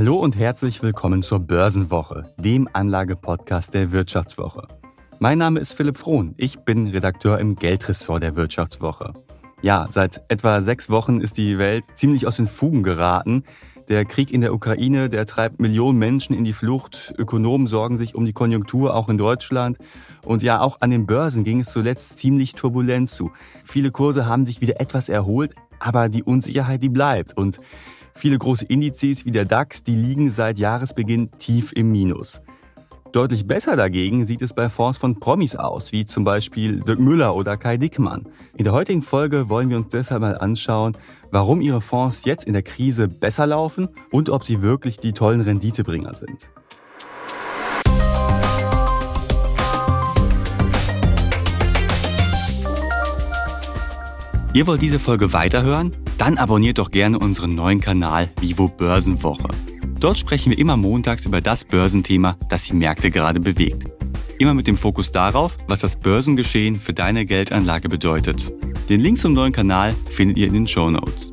Hallo und herzlich willkommen zur Börsenwoche, dem Anlagepodcast der Wirtschaftswoche. Mein Name ist Philipp Frohn, ich bin Redakteur im Geldressort der Wirtschaftswoche. Ja, seit etwa sechs Wochen ist die Welt ziemlich aus den Fugen geraten. Der Krieg in der Ukraine, der treibt Millionen Menschen in die Flucht. Ökonomen sorgen sich um die Konjunktur, auch in Deutschland. Und ja, auch an den Börsen ging es zuletzt ziemlich turbulent zu. Viele Kurse haben sich wieder etwas erholt, aber die Unsicherheit, die bleibt. Und viele große Indizes wie der DAX, die liegen seit Jahresbeginn tief im Minus. Deutlich besser dagegen sieht es bei Fonds von Promis aus, wie zum Beispiel Dirk Müller oder Kai Dickmann. In der heutigen Folge wollen wir uns deshalb mal anschauen, warum ihre Fonds jetzt in der Krise besser laufen und ob sie wirklich die tollen Renditebringer sind. Ihr wollt diese Folge weiterhören? Dann abonniert doch gerne unseren neuen Kanal Vivo Börsenwoche. Dort sprechen wir immer montags über das Börsenthema, das die Märkte gerade bewegt. Immer mit dem Fokus darauf, was das Börsengeschehen für deine Geldanlage bedeutet. Den Link zum neuen Kanal findet ihr in den Show Notes.